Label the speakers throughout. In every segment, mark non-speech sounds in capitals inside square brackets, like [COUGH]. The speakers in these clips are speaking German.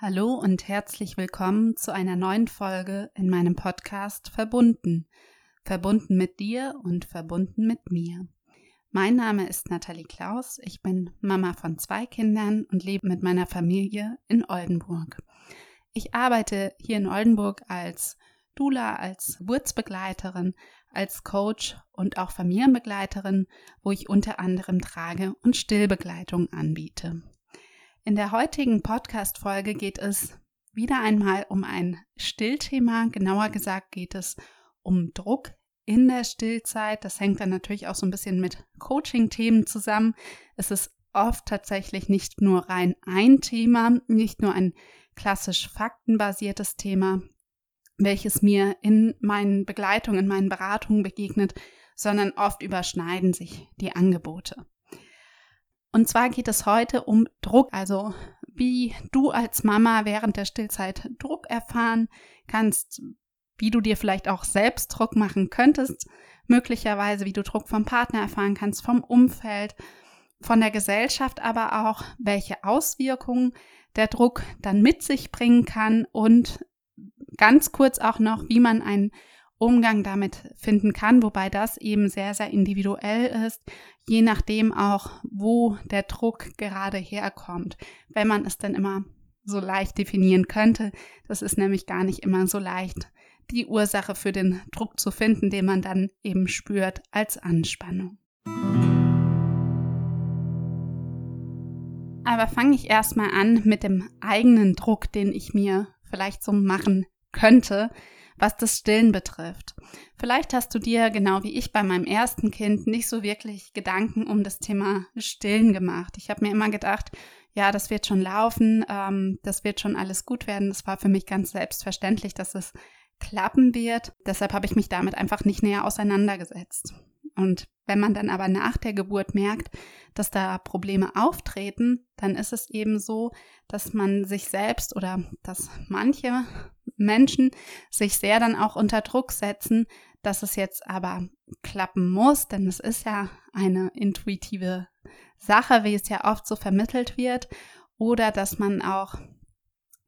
Speaker 1: Hallo und herzlich willkommen zu einer neuen Folge in meinem Podcast Verbunden. Verbunden mit dir und verbunden mit mir. Mein Name ist Nathalie Klaus, ich bin Mama von zwei Kindern und lebe mit meiner Familie in Oldenburg. Ich arbeite hier in Oldenburg als Dula, als Geburtsbegleiterin, als Coach und auch Familienbegleiterin, wo ich unter anderem Trage- und Stillbegleitung anbiete. In der heutigen Podcast-Folge geht es wieder einmal um ein Stillthema. Genauer gesagt geht es um Druck in der Stillzeit. Das hängt dann natürlich auch so ein bisschen mit Coaching-Themen zusammen. Es ist oft tatsächlich nicht nur rein ein Thema, nicht nur ein klassisch faktenbasiertes Thema, welches mir in meinen Begleitungen, in meinen Beratungen begegnet, sondern oft überschneiden sich die Angebote. Und zwar geht es heute um Druck, also wie du als Mama während der Stillzeit Druck erfahren kannst, wie du dir vielleicht auch selbst Druck machen könntest, möglicherweise wie du Druck vom Partner erfahren kannst, vom Umfeld, von der Gesellschaft, aber auch welche Auswirkungen der Druck dann mit sich bringen kann und ganz kurz auch noch, wie man einen Umgang damit finden kann, wobei das eben sehr, sehr individuell ist, je nachdem auch, wo der Druck gerade herkommt. Wenn man es dann immer so leicht definieren könnte, das ist nämlich gar nicht immer so leicht, die Ursache für den Druck zu finden, den man dann eben spürt als Anspannung. Aber fange ich erstmal an mit dem eigenen Druck, den ich mir vielleicht so machen könnte, was das Stillen betrifft. Vielleicht hast du dir, genau wie ich bei meinem ersten Kind, nicht so wirklich Gedanken um das Thema Stillen gemacht. Ich habe mir immer gedacht, ja, das wird schon laufen, ähm, das wird schon alles gut werden. Das war für mich ganz selbstverständlich, dass es klappen wird. Deshalb habe ich mich damit einfach nicht näher auseinandergesetzt. Und wenn man dann aber nach der Geburt merkt, dass da Probleme auftreten, dann ist es eben so, dass man sich selbst oder dass manche Menschen sich sehr dann auch unter Druck setzen, dass es jetzt aber klappen muss, denn es ist ja eine intuitive Sache, wie es ja oft so vermittelt wird, oder dass man auch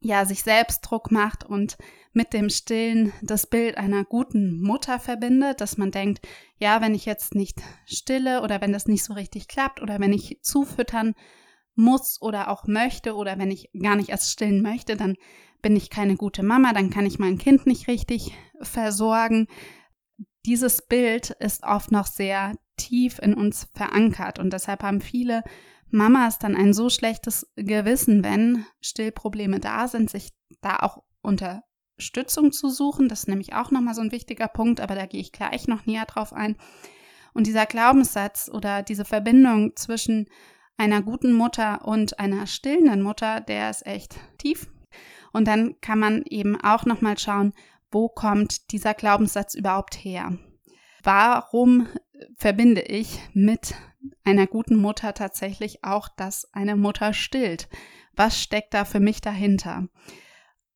Speaker 1: ja sich selbst Druck macht und mit dem Stillen das Bild einer guten Mutter verbindet, dass man denkt, ja, wenn ich jetzt nicht stille oder wenn das nicht so richtig klappt oder wenn ich zufüttern muss oder auch möchte oder wenn ich gar nicht erst stillen möchte, dann bin ich keine gute Mama, dann kann ich mein Kind nicht richtig versorgen. Dieses Bild ist oft noch sehr tief in uns verankert und deshalb haben viele Mamas dann ein so schlechtes Gewissen, wenn Stillprobleme da sind, sich da auch Unterstützung zu suchen. Das ist nämlich auch nochmal so ein wichtiger Punkt, aber da gehe ich gleich noch näher drauf ein. Und dieser Glaubenssatz oder diese Verbindung zwischen einer guten Mutter und einer stillenden Mutter, der ist echt tief. Und dann kann man eben auch nochmal schauen, wo kommt dieser Glaubenssatz überhaupt her? Warum verbinde ich mit einer guten Mutter tatsächlich auch, dass eine Mutter stillt? Was steckt da für mich dahinter?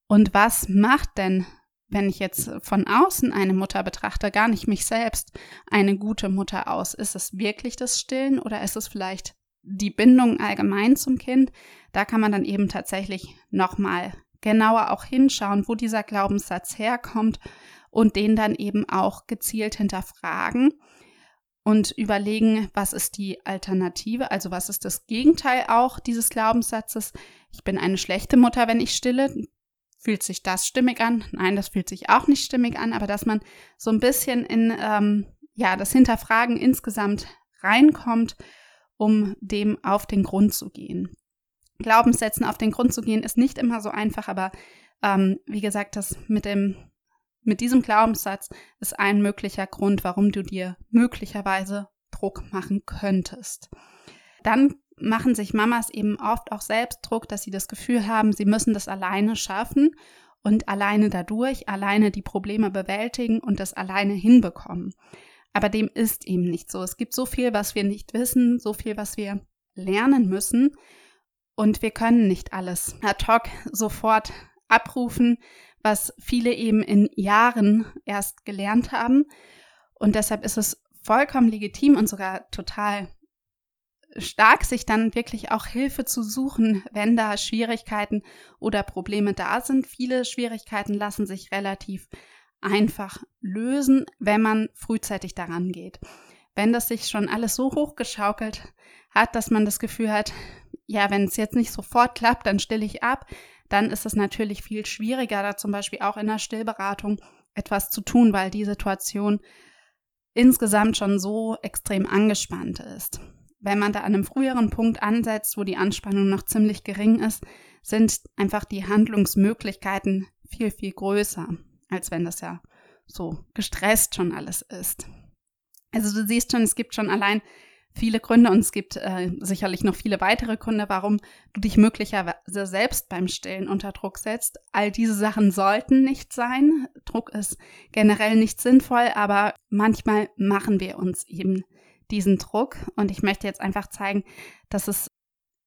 Speaker 1: Und was macht denn, wenn ich jetzt von außen eine Mutter betrachte, gar nicht mich selbst, eine gute Mutter aus? Ist es wirklich das Stillen oder ist es vielleicht die Bindung allgemein zum Kind? Da kann man dann eben tatsächlich nochmal genauer auch hinschauen, wo dieser Glaubenssatz herkommt und den dann eben auch gezielt hinterfragen und überlegen, was ist die Alternative, also was ist das Gegenteil auch dieses Glaubenssatzes. Ich bin eine schlechte Mutter, wenn ich stille. Fühlt sich das stimmig an? Nein, das fühlt sich auch nicht stimmig an, aber dass man so ein bisschen in ähm, ja das Hinterfragen insgesamt reinkommt, um dem auf den Grund zu gehen. Glaubenssätzen auf den Grund zu gehen, ist nicht immer so einfach, aber ähm, wie gesagt, das mit dem mit diesem Glaubenssatz ist ein möglicher Grund, warum du dir möglicherweise Druck machen könntest. Dann machen sich Mamas eben oft auch selbst Druck, dass sie das Gefühl haben, sie müssen das alleine schaffen und alleine dadurch, alleine die Probleme bewältigen und das alleine hinbekommen. Aber dem ist eben nicht so. Es gibt so viel, was wir nicht wissen, so viel, was wir lernen müssen. Und wir können nicht alles ad hoc sofort abrufen, was viele eben in Jahren erst gelernt haben. Und deshalb ist es vollkommen legitim und sogar total stark, sich dann wirklich auch Hilfe zu suchen, wenn da Schwierigkeiten oder Probleme da sind. Viele Schwierigkeiten lassen sich relativ einfach lösen, wenn man frühzeitig daran geht. Wenn das sich schon alles so hochgeschaukelt hat, dass man das Gefühl hat, ja, wenn es jetzt nicht sofort klappt, dann stille ich ab, dann ist es natürlich viel schwieriger, da zum Beispiel auch in der Stillberatung etwas zu tun, weil die Situation insgesamt schon so extrem angespannt ist. Wenn man da an einem früheren Punkt ansetzt, wo die Anspannung noch ziemlich gering ist, sind einfach die Handlungsmöglichkeiten viel, viel größer, als wenn das ja so gestresst schon alles ist. Also du siehst schon, es gibt schon allein viele Gründe und es gibt äh, sicherlich noch viele weitere Gründe, warum du dich möglicherweise selbst beim Stillen unter Druck setzt. All diese Sachen sollten nicht sein. Druck ist generell nicht sinnvoll, aber manchmal machen wir uns eben diesen Druck und ich möchte jetzt einfach zeigen, dass es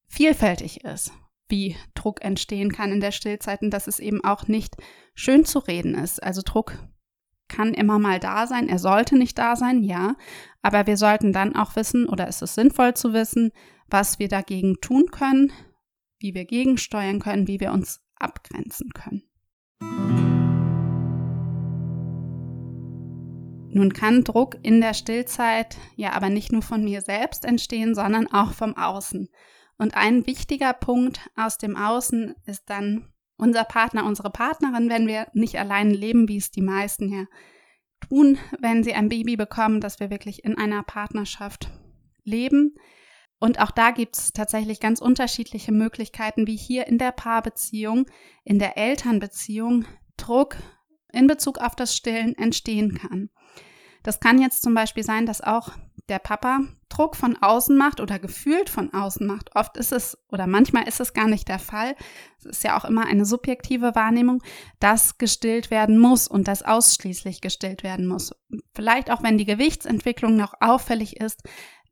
Speaker 1: vielfältig ist, wie Druck entstehen kann in der Stillzeit und dass es eben auch nicht schön zu reden ist. Also Druck kann immer mal da sein, er sollte nicht da sein, ja, aber wir sollten dann auch wissen, oder ist es sinnvoll zu wissen, was wir dagegen tun können, wie wir gegensteuern können, wie wir uns abgrenzen können. Nun kann Druck in der Stillzeit ja aber nicht nur von mir selbst entstehen, sondern auch vom Außen. Und ein wichtiger Punkt aus dem Außen ist dann unser Partner, unsere Partnerin, wenn wir nicht allein leben, wie es die meisten ja tun, wenn sie ein Baby bekommen, dass wir wirklich in einer Partnerschaft leben. Und auch da gibt es tatsächlich ganz unterschiedliche Möglichkeiten, wie hier in der Paarbeziehung, in der Elternbeziehung Druck in Bezug auf das Stillen entstehen kann. Das kann jetzt zum Beispiel sein, dass auch der Papa Druck von außen macht oder gefühlt von außen macht. Oft ist es oder manchmal ist es gar nicht der Fall. Es ist ja auch immer eine subjektive Wahrnehmung, dass gestillt werden muss und dass ausschließlich gestillt werden muss. Vielleicht auch wenn die Gewichtsentwicklung noch auffällig ist,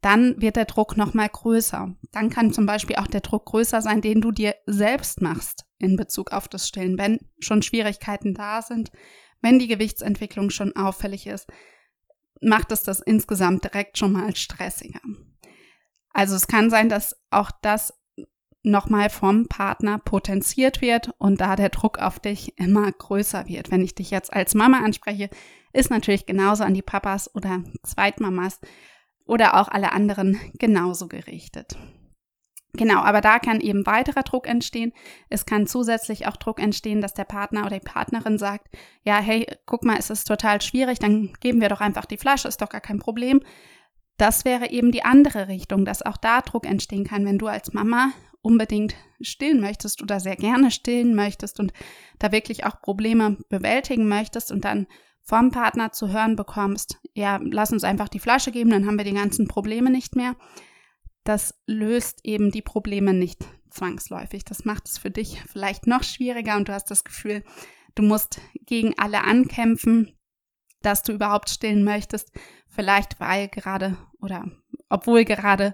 Speaker 1: dann wird der Druck noch mal größer. Dann kann zum Beispiel auch der Druck größer sein, den du dir selbst machst in Bezug auf das Stillen, wenn schon Schwierigkeiten da sind, wenn die Gewichtsentwicklung schon auffällig ist macht es das insgesamt direkt schon mal stressiger. Also es kann sein, dass auch das nochmal vom Partner potenziert wird und da der Druck auf dich immer größer wird. Wenn ich dich jetzt als Mama anspreche, ist natürlich genauso an die Papas oder Zweitmamas oder auch alle anderen genauso gerichtet. Genau, aber da kann eben weiterer Druck entstehen. Es kann zusätzlich auch Druck entstehen, dass der Partner oder die Partnerin sagt, ja, hey, guck mal, es ist total schwierig, dann geben wir doch einfach die Flasche, ist doch gar kein Problem. Das wäre eben die andere Richtung, dass auch da Druck entstehen kann, wenn du als Mama unbedingt stillen möchtest oder sehr gerne stillen möchtest und da wirklich auch Probleme bewältigen möchtest und dann vom Partner zu hören bekommst, ja, lass uns einfach die Flasche geben, dann haben wir die ganzen Probleme nicht mehr das löst eben die Probleme nicht zwangsläufig. Das macht es für dich vielleicht noch schwieriger und du hast das Gefühl, du musst gegen alle ankämpfen, dass du überhaupt stillen möchtest. Vielleicht weil gerade oder obwohl gerade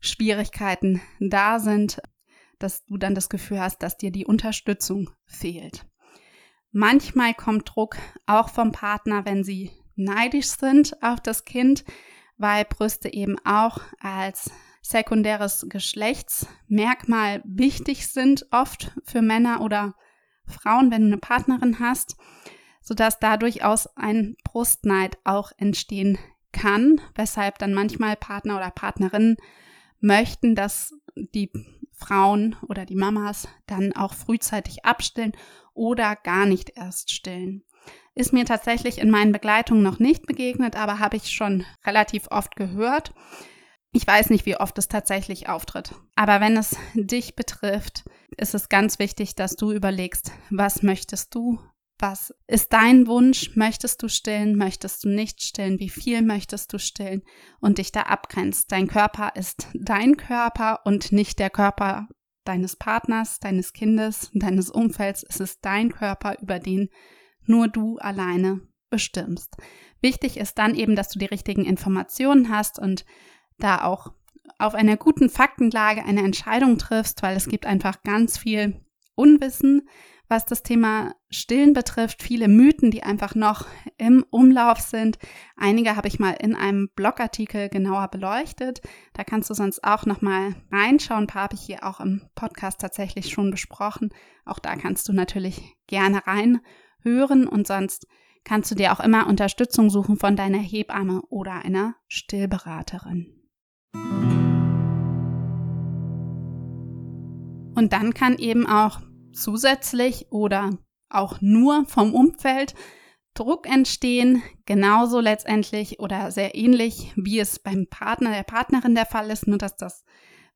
Speaker 1: Schwierigkeiten da sind, dass du dann das Gefühl hast, dass dir die Unterstützung fehlt. Manchmal kommt Druck auch vom Partner, wenn sie neidisch sind auf das Kind, weil Brüste eben auch als sekundäres Geschlechtsmerkmal wichtig sind, oft für Männer oder Frauen, wenn du eine Partnerin hast, sodass da durchaus ein Brustneid auch entstehen kann, weshalb dann manchmal Partner oder Partnerinnen möchten, dass die Frauen oder die Mamas dann auch frühzeitig abstillen oder gar nicht erst stillen. Ist mir tatsächlich in meinen Begleitungen noch nicht begegnet, aber habe ich schon relativ oft gehört. Ich weiß nicht, wie oft es tatsächlich auftritt. Aber wenn es dich betrifft, ist es ganz wichtig, dass du überlegst, was möchtest du? Was ist dein Wunsch? Möchtest du stillen? Möchtest du nicht stillen? Wie viel möchtest du stillen? Und dich da abgrenzt. Dein Körper ist dein Körper und nicht der Körper deines Partners, deines Kindes, deines Umfelds. Es ist dein Körper, über den nur du alleine bestimmst. Wichtig ist dann eben, dass du die richtigen Informationen hast und da auch auf einer guten Faktenlage eine Entscheidung triffst, weil es gibt einfach ganz viel Unwissen, was das Thema Stillen betrifft, viele Mythen, die einfach noch im Umlauf sind. Einige habe ich mal in einem Blogartikel genauer beleuchtet. Da kannst du sonst auch noch mal reinschauen. Ein paar habe ich hier auch im Podcast tatsächlich schon besprochen. Auch da kannst du natürlich gerne reinhören und sonst kannst du dir auch immer Unterstützung suchen von deiner Hebamme oder einer Stillberaterin. Und dann kann eben auch zusätzlich oder auch nur vom Umfeld Druck entstehen, genauso letztendlich oder sehr ähnlich, wie es beim Partner, der Partnerin der Fall ist, nur dass das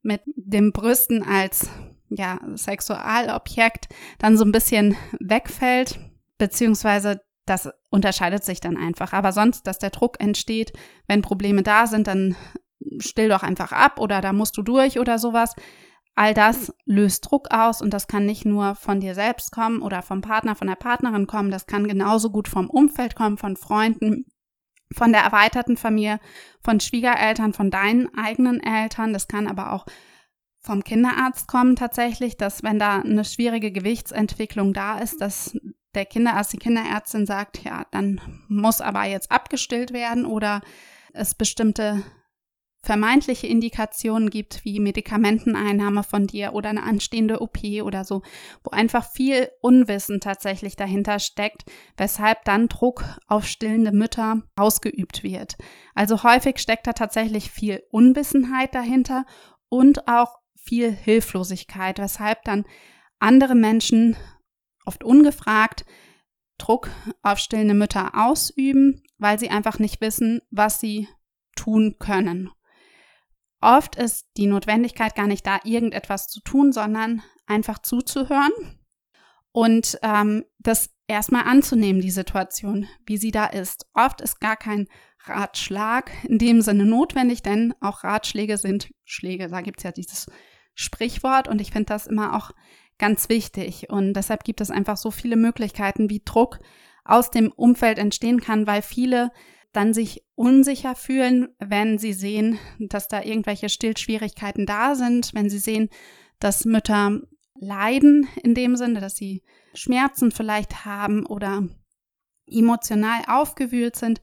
Speaker 1: mit dem Brüsten als ja, Sexualobjekt dann so ein bisschen wegfällt, beziehungsweise das unterscheidet sich dann einfach. Aber sonst, dass der Druck entsteht, wenn Probleme da sind, dann still doch einfach ab oder da musst du durch oder sowas. All das löst Druck aus und das kann nicht nur von dir selbst kommen oder vom Partner, von der Partnerin kommen, das kann genauso gut vom Umfeld kommen, von Freunden, von der erweiterten Familie, von Schwiegereltern, von deinen eigenen Eltern. Das kann aber auch vom Kinderarzt kommen tatsächlich, dass wenn da eine schwierige Gewichtsentwicklung da ist, dass der Kinderarzt, die Kinderärztin sagt, ja, dann muss aber jetzt abgestillt werden oder es bestimmte vermeintliche Indikationen gibt, wie Medikamenteneinnahme von dir oder eine anstehende OP oder so, wo einfach viel Unwissen tatsächlich dahinter steckt, weshalb dann Druck auf stillende Mütter ausgeübt wird. Also häufig steckt da tatsächlich viel Unwissenheit dahinter und auch viel Hilflosigkeit, weshalb dann andere Menschen oft ungefragt Druck auf stillende Mütter ausüben, weil sie einfach nicht wissen, was sie tun können. Oft ist die Notwendigkeit gar nicht da, irgendetwas zu tun, sondern einfach zuzuhören und ähm, das erstmal anzunehmen, die Situation, wie sie da ist. Oft ist gar kein Ratschlag in dem Sinne notwendig, denn auch Ratschläge sind Schläge. Da gibt es ja dieses Sprichwort und ich finde das immer auch ganz wichtig. Und deshalb gibt es einfach so viele Möglichkeiten, wie Druck aus dem Umfeld entstehen kann, weil viele dann sich unsicher fühlen, wenn sie sehen, dass da irgendwelche Stillschwierigkeiten da sind, wenn sie sehen, dass Mütter leiden in dem Sinne, dass sie Schmerzen vielleicht haben oder emotional aufgewühlt sind,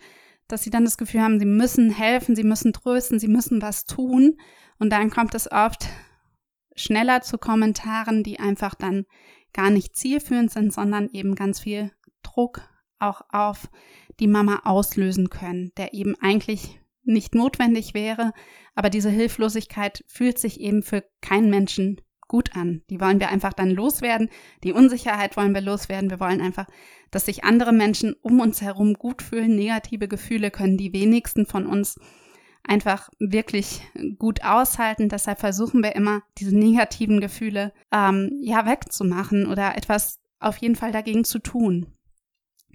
Speaker 1: dass sie dann das Gefühl haben, sie müssen helfen, sie müssen trösten, sie müssen was tun. Und dann kommt es oft schneller zu Kommentaren, die einfach dann gar nicht zielführend sind, sondern eben ganz viel Druck auch auf die Mama auslösen können, der eben eigentlich nicht notwendig wäre, aber diese Hilflosigkeit fühlt sich eben für keinen Menschen gut an. Die wollen wir einfach dann loswerden. Die Unsicherheit wollen wir loswerden. Wir wollen einfach, dass sich andere Menschen um uns herum gut fühlen. Negative Gefühle können die wenigsten von uns einfach wirklich gut aushalten. Deshalb versuchen wir immer, diese negativen Gefühle ähm, ja wegzumachen oder etwas auf jeden Fall dagegen zu tun.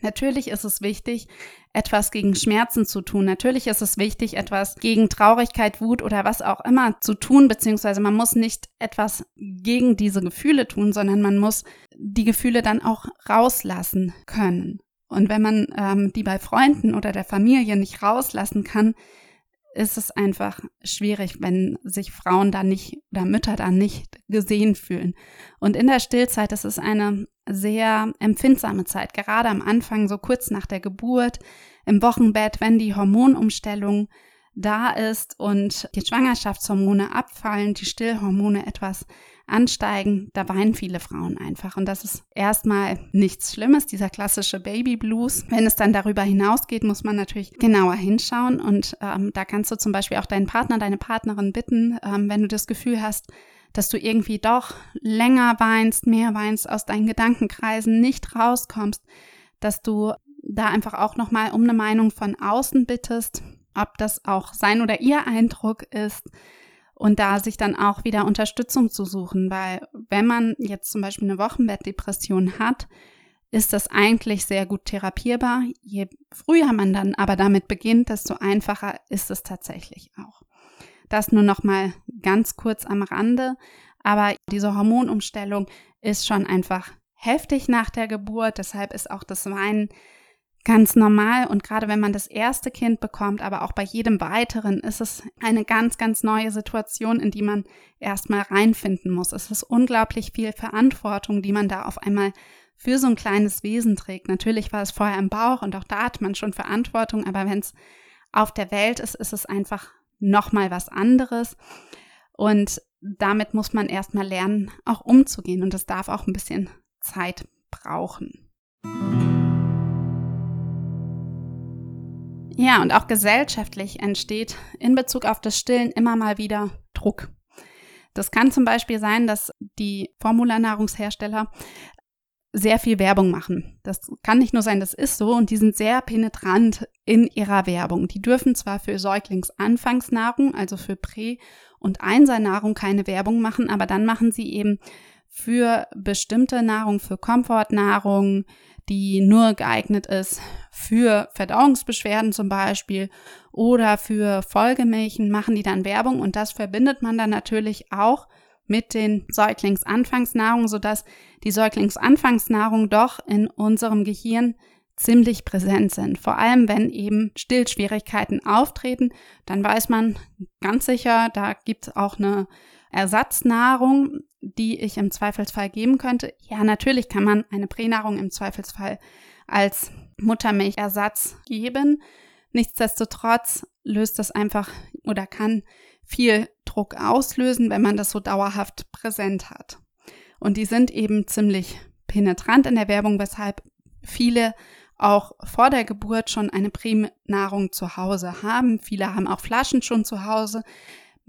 Speaker 1: Natürlich ist es wichtig, etwas gegen Schmerzen zu tun. Natürlich ist es wichtig, etwas gegen Traurigkeit, Wut oder was auch immer zu tun, beziehungsweise man muss nicht etwas gegen diese Gefühle tun, sondern man muss die Gefühle dann auch rauslassen können. Und wenn man ähm, die bei Freunden oder der Familie nicht rauslassen kann, ist es einfach schwierig, wenn sich Frauen da nicht oder Mütter da nicht gesehen fühlen. Und in der Stillzeit ist es eine sehr empfindsame Zeit, gerade am Anfang, so kurz nach der Geburt, im Wochenbett, wenn die Hormonumstellung da ist und die Schwangerschaftshormone abfallen, die Stillhormone etwas ansteigen, da weinen viele Frauen einfach. Und das ist erstmal nichts Schlimmes, dieser klassische Baby Blues. Wenn es dann darüber hinausgeht, muss man natürlich genauer hinschauen. Und ähm, da kannst du zum Beispiel auch deinen Partner, deine Partnerin bitten, ähm, wenn du das Gefühl hast, dass du irgendwie doch länger weinst, mehr weinst, aus deinen Gedankenkreisen nicht rauskommst, dass du da einfach auch nochmal um eine Meinung von außen bittest, ob das auch sein oder ihr Eindruck ist, und da sich dann auch wieder Unterstützung zu suchen, weil wenn man jetzt zum Beispiel eine Wochenbettdepression hat, ist das eigentlich sehr gut therapierbar. Je früher man dann aber damit beginnt, desto einfacher ist es tatsächlich auch. Das nur noch mal ganz kurz am Rande, aber diese Hormonumstellung ist schon einfach heftig nach der Geburt, deshalb ist auch das Weinen ganz normal und gerade wenn man das erste Kind bekommt, aber auch bei jedem weiteren, ist es eine ganz, ganz neue Situation, in die man erstmal reinfinden muss. Es ist unglaublich viel Verantwortung, die man da auf einmal für so ein kleines Wesen trägt. Natürlich war es vorher im Bauch und auch da hat man schon Verantwortung, aber wenn es auf der Welt ist, ist es einfach nochmal was anderes. Und damit muss man erstmal lernen, auch umzugehen. Und das darf auch ein bisschen Zeit brauchen. Ja, und auch gesellschaftlich entsteht in Bezug auf das Stillen immer mal wieder Druck. Das kann zum Beispiel sein, dass die Formularnahrungshersteller sehr viel Werbung machen. Das kann nicht nur sein, das ist so und die sind sehr penetrant in ihrer Werbung. Die dürfen zwar für Säuglingsanfangsnahrung, also für Prä- und Einsernahrung keine Werbung machen, aber dann machen sie eben für bestimmte Nahrung, für Komfortnahrung, die nur geeignet ist für Verdauungsbeschwerden zum Beispiel oder für Folgemilchen, machen die dann Werbung und das verbindet man dann natürlich auch mit den Säuglingsanfangsnahrungen, sodass die Säuglingsanfangsnahrung doch in unserem Gehirn ziemlich präsent sind. Vor allem, wenn eben Stillschwierigkeiten auftreten, dann weiß man ganz sicher, da gibt es auch eine Ersatznahrung, die ich im Zweifelsfall geben könnte. Ja, natürlich kann man eine Pränahrung im Zweifelsfall als Muttermilchersatz geben. Nichtsdestotrotz löst das einfach oder kann viel Druck auslösen, wenn man das so dauerhaft präsent hat. Und die sind eben ziemlich penetrant in der Werbung, weshalb viele auch vor der Geburt schon eine Pränahrung zu Hause haben. Viele haben auch Flaschen schon zu Hause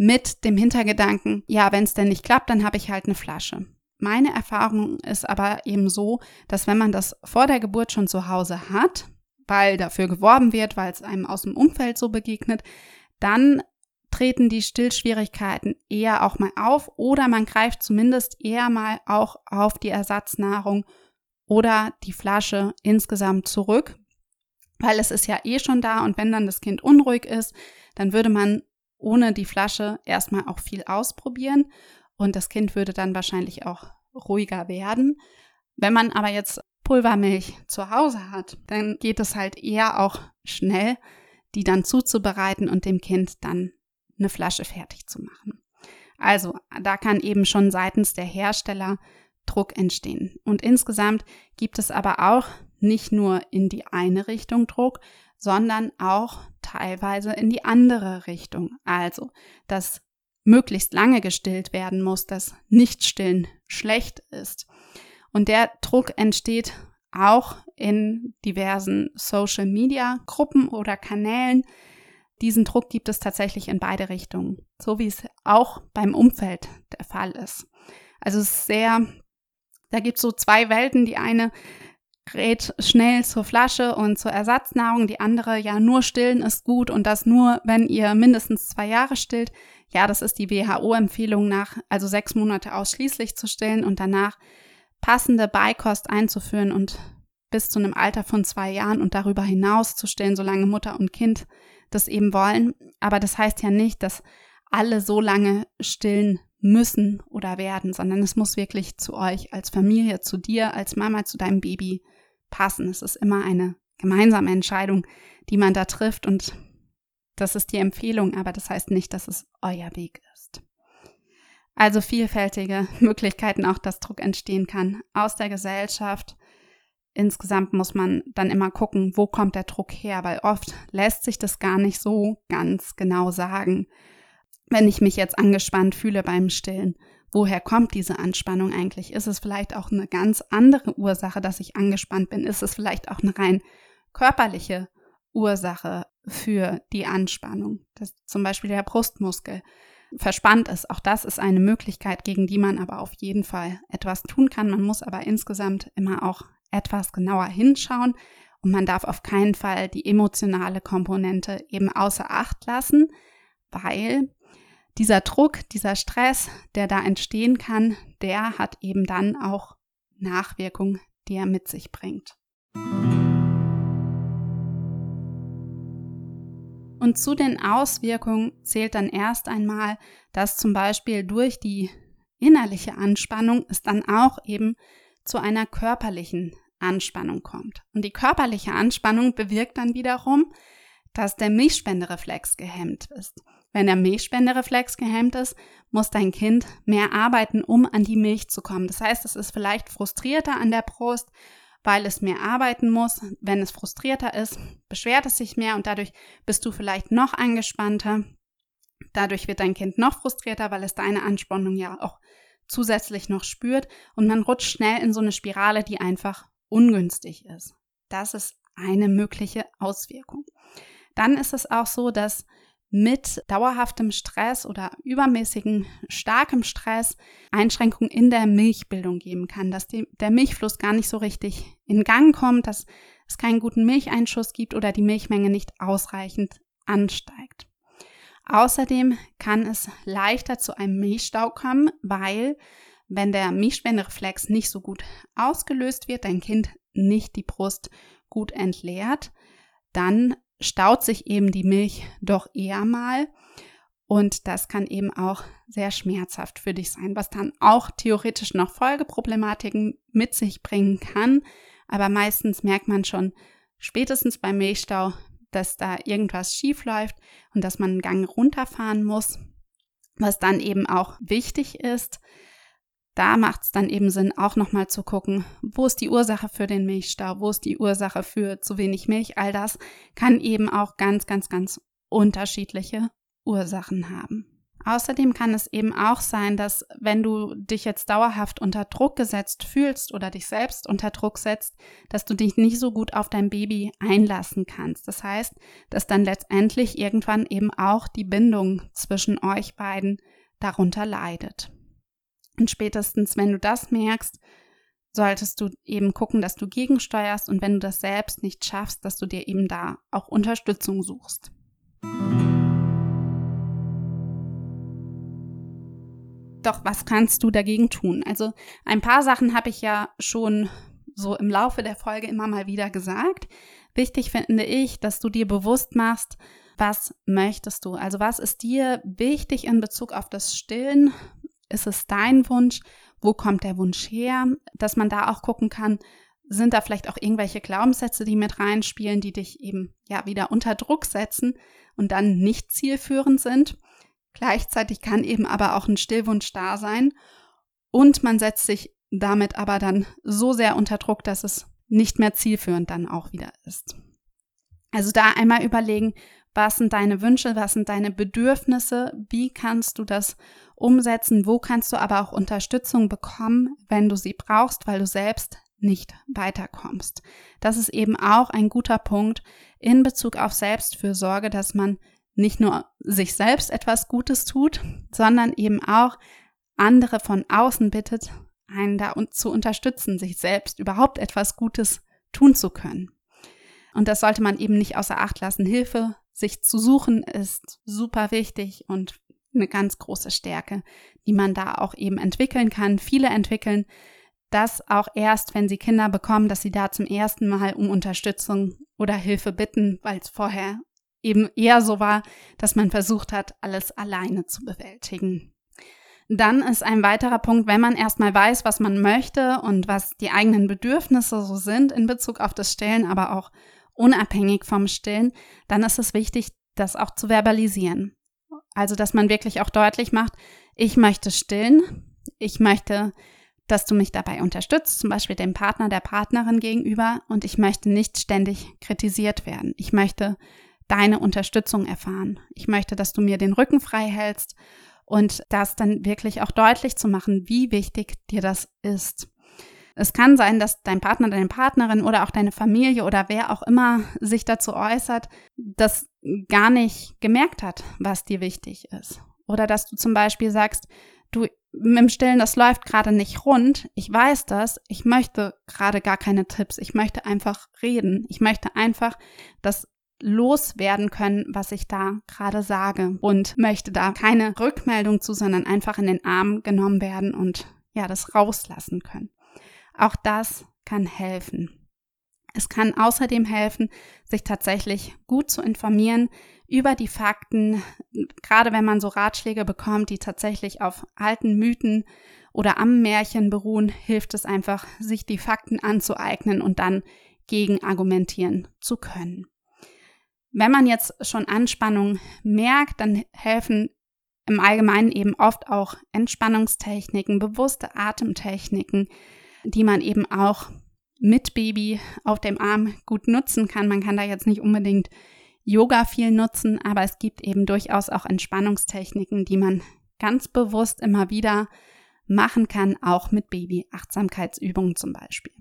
Speaker 1: mit dem Hintergedanken, ja, wenn es denn nicht klappt, dann habe ich halt eine Flasche. Meine Erfahrung ist aber eben so, dass wenn man das vor der Geburt schon zu Hause hat, weil dafür geworben wird, weil es einem aus dem Umfeld so begegnet, dann treten die Stillschwierigkeiten eher auch mal auf oder man greift zumindest eher mal auch auf die Ersatznahrung oder die Flasche insgesamt zurück, weil es ist ja eh schon da und wenn dann das Kind unruhig ist, dann würde man ohne die Flasche erstmal auch viel ausprobieren und das Kind würde dann wahrscheinlich auch ruhiger werden. Wenn man aber jetzt Pulvermilch zu Hause hat, dann geht es halt eher auch schnell, die dann zuzubereiten und dem Kind dann eine Flasche fertig zu machen. Also da kann eben schon seitens der Hersteller Druck entstehen. Und insgesamt gibt es aber auch nicht nur in die eine Richtung Druck, sondern auch teilweise in die andere Richtung. Also, dass möglichst lange gestillt werden muss, dass Nichtstillen schlecht ist. Und der Druck entsteht auch in diversen Social-Media-Gruppen oder Kanälen, diesen Druck gibt es tatsächlich in beide Richtungen, so wie es auch beim Umfeld der Fall ist. Also es ist sehr, da gibt es so zwei Welten. Die eine rät schnell zur Flasche und zur Ersatznahrung, die andere, ja, nur stillen ist gut und das nur, wenn ihr mindestens zwei Jahre stillt. Ja, das ist die WHO-Empfehlung nach, also sechs Monate ausschließlich zu stillen und danach passende Beikost einzuführen und bis zu einem Alter von zwei Jahren und darüber hinaus zu stillen, solange Mutter und Kind das eben wollen. Aber das heißt ja nicht, dass alle so lange stillen müssen oder werden, sondern es muss wirklich zu euch als Familie, zu dir, als Mama, zu deinem Baby passen. Es ist immer eine gemeinsame Entscheidung, die man da trifft und das ist die Empfehlung, aber das heißt nicht, dass es euer Weg ist. Also vielfältige [LAUGHS] Möglichkeiten auch, dass Druck entstehen kann aus der Gesellschaft, insgesamt muss man dann immer gucken, wo kommt der Druck her, weil oft lässt sich das gar nicht so ganz genau sagen. Wenn ich mich jetzt angespannt fühle beim Stillen, woher kommt diese Anspannung eigentlich? Ist es vielleicht auch eine ganz andere Ursache, dass ich angespannt bin? Ist es vielleicht auch eine rein körperliche Ursache für die Anspannung? Dass zum Beispiel der Brustmuskel verspannt ist. Auch das ist eine Möglichkeit, gegen die man aber auf jeden Fall etwas tun kann. Man muss aber insgesamt immer auch etwas genauer hinschauen und man darf auf keinen Fall die emotionale Komponente eben außer Acht lassen, weil dieser Druck, dieser Stress, der da entstehen kann, der hat eben dann auch Nachwirkungen, die er mit sich bringt. Und zu den Auswirkungen zählt dann erst einmal, dass zum Beispiel durch die innerliche Anspannung es dann auch eben zu einer körperlichen Anspannung kommt. Und die körperliche Anspannung bewirkt dann wiederum, dass der Milchspendereflex gehemmt ist. Wenn der Milchspendereflex gehemmt ist, muss dein Kind mehr arbeiten, um an die Milch zu kommen. Das heißt, es ist vielleicht frustrierter an der Brust, weil es mehr arbeiten muss. Wenn es frustrierter ist, beschwert es sich mehr und dadurch bist du vielleicht noch angespannter. Dadurch wird dein Kind noch frustrierter, weil es deine Anspannung ja auch zusätzlich noch spürt und man rutscht schnell in so eine Spirale, die einfach ungünstig ist. Das ist eine mögliche Auswirkung. Dann ist es auch so, dass mit dauerhaftem Stress oder übermäßigen starkem Stress Einschränkungen in der Milchbildung geben kann, dass die, der Milchfluss gar nicht so richtig in Gang kommt, dass es keinen guten Milcheinschuss gibt oder die Milchmenge nicht ausreichend ansteigt. Außerdem kann es leichter zu einem Milchstau kommen, weil wenn der Milchspendereflex nicht so gut ausgelöst wird, dein Kind nicht die Brust gut entleert, dann staut sich eben die Milch doch eher mal. Und das kann eben auch sehr schmerzhaft für dich sein, was dann auch theoretisch noch Folgeproblematiken mit sich bringen kann. Aber meistens merkt man schon spätestens beim Milchstau, dass da irgendwas schief läuft und dass man einen Gang runterfahren muss. Was dann eben auch wichtig ist, da macht es dann eben Sinn, auch nochmal zu gucken, wo ist die Ursache für den Milchstau, wo ist die Ursache für zu wenig Milch. All das kann eben auch ganz, ganz, ganz unterschiedliche Ursachen haben. Außerdem kann es eben auch sein, dass wenn du dich jetzt dauerhaft unter Druck gesetzt fühlst oder dich selbst unter Druck setzt, dass du dich nicht so gut auf dein Baby einlassen kannst. Das heißt, dass dann letztendlich irgendwann eben auch die Bindung zwischen euch beiden darunter leidet. Und spätestens, wenn du das merkst, solltest du eben gucken, dass du gegensteuerst und wenn du das selbst nicht schaffst, dass du dir eben da auch Unterstützung suchst. Doch was kannst du dagegen tun? Also ein paar Sachen habe ich ja schon so im Laufe der Folge immer mal wieder gesagt. Wichtig finde ich, dass du dir bewusst machst, was möchtest du? Also was ist dir wichtig in Bezug auf das Stillen? Ist es dein Wunsch? Wo kommt der Wunsch her? Dass man da auch gucken kann, sind da vielleicht auch irgendwelche Glaubenssätze, die mit reinspielen, die dich eben ja wieder unter Druck setzen und dann nicht zielführend sind. Gleichzeitig kann eben aber auch ein Stillwunsch da sein und man setzt sich damit aber dann so sehr unter Druck, dass es nicht mehr zielführend dann auch wieder ist. Also da einmal überlegen, was sind deine Wünsche, was sind deine Bedürfnisse, wie kannst du das umsetzen, wo kannst du aber auch Unterstützung bekommen, wenn du sie brauchst, weil du selbst nicht weiterkommst. Das ist eben auch ein guter Punkt in Bezug auf Selbstfürsorge, dass man nicht nur sich selbst etwas Gutes tut, sondern eben auch andere von außen bittet, einen da zu unterstützen, sich selbst überhaupt etwas Gutes tun zu können. Und das sollte man eben nicht außer Acht lassen. Hilfe sich zu suchen ist super wichtig und eine ganz große Stärke, die man da auch eben entwickeln kann. Viele entwickeln das auch erst, wenn sie Kinder bekommen, dass sie da zum ersten Mal um Unterstützung oder Hilfe bitten, weil es vorher eben eher so war, dass man versucht hat, alles alleine zu bewältigen. Dann ist ein weiterer Punkt, wenn man erstmal weiß, was man möchte und was die eigenen Bedürfnisse so sind in Bezug auf das Stillen, aber auch unabhängig vom Stillen, dann ist es wichtig, das auch zu verbalisieren. Also, dass man wirklich auch deutlich macht, ich möchte stillen, ich möchte, dass du mich dabei unterstützt, zum Beispiel dem Partner, der Partnerin gegenüber, und ich möchte nicht ständig kritisiert werden. Ich möchte deine Unterstützung erfahren. Ich möchte, dass du mir den Rücken frei hältst und das dann wirklich auch deutlich zu machen, wie wichtig dir das ist. Es kann sein, dass dein Partner, deine Partnerin oder auch deine Familie oder wer auch immer sich dazu äußert, das gar nicht gemerkt hat, was dir wichtig ist. Oder dass du zum Beispiel sagst, du dem Stillen, das läuft gerade nicht rund. Ich weiß das. Ich möchte gerade gar keine Tipps. Ich möchte einfach reden. Ich möchte einfach das loswerden können, was ich da gerade sage und möchte da keine Rückmeldung zu, sondern einfach in den Arm genommen werden und ja, das rauslassen können. Auch das kann helfen. Es kann außerdem helfen, sich tatsächlich gut zu informieren über die Fakten, gerade wenn man so Ratschläge bekommt, die tatsächlich auf alten Mythen oder am Märchen beruhen, hilft es einfach, sich die Fakten anzueignen und dann gegen argumentieren zu können. Wenn man jetzt schon Anspannung merkt, dann helfen im Allgemeinen eben oft auch Entspannungstechniken, bewusste Atemtechniken, die man eben auch mit Baby auf dem Arm gut nutzen kann. Man kann da jetzt nicht unbedingt Yoga viel nutzen, aber es gibt eben durchaus auch Entspannungstechniken, die man ganz bewusst immer wieder machen kann, auch mit Baby. Achtsamkeitsübungen zum Beispiel.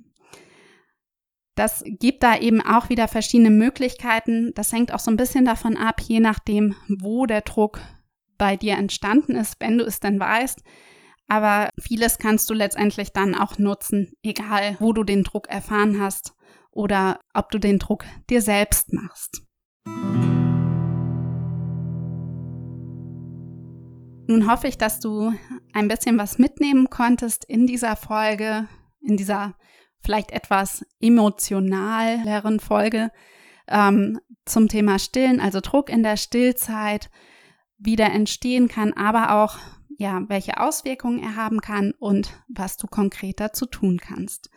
Speaker 1: Das gibt da eben auch wieder verschiedene Möglichkeiten. Das hängt auch so ein bisschen davon ab, je nachdem, wo der Druck bei dir entstanden ist, wenn du es denn weißt. Aber vieles kannst du letztendlich dann auch nutzen, egal wo du den Druck erfahren hast oder ob du den Druck dir selbst machst. Nun hoffe ich, dass du ein bisschen was mitnehmen konntest in dieser Folge, in dieser vielleicht etwas emotionaleren Folge ähm, zum Thema Stillen, also Druck in der Stillzeit, wie der entstehen kann, aber auch ja, welche Auswirkungen er haben kann und was du konkret dazu tun kannst.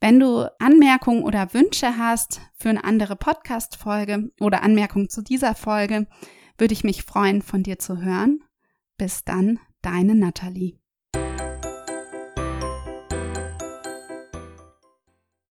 Speaker 1: Wenn du Anmerkungen oder Wünsche hast für eine andere Podcast-Folge oder Anmerkungen zu dieser Folge, würde ich mich freuen, von dir zu hören. Bis dann, deine Nathalie.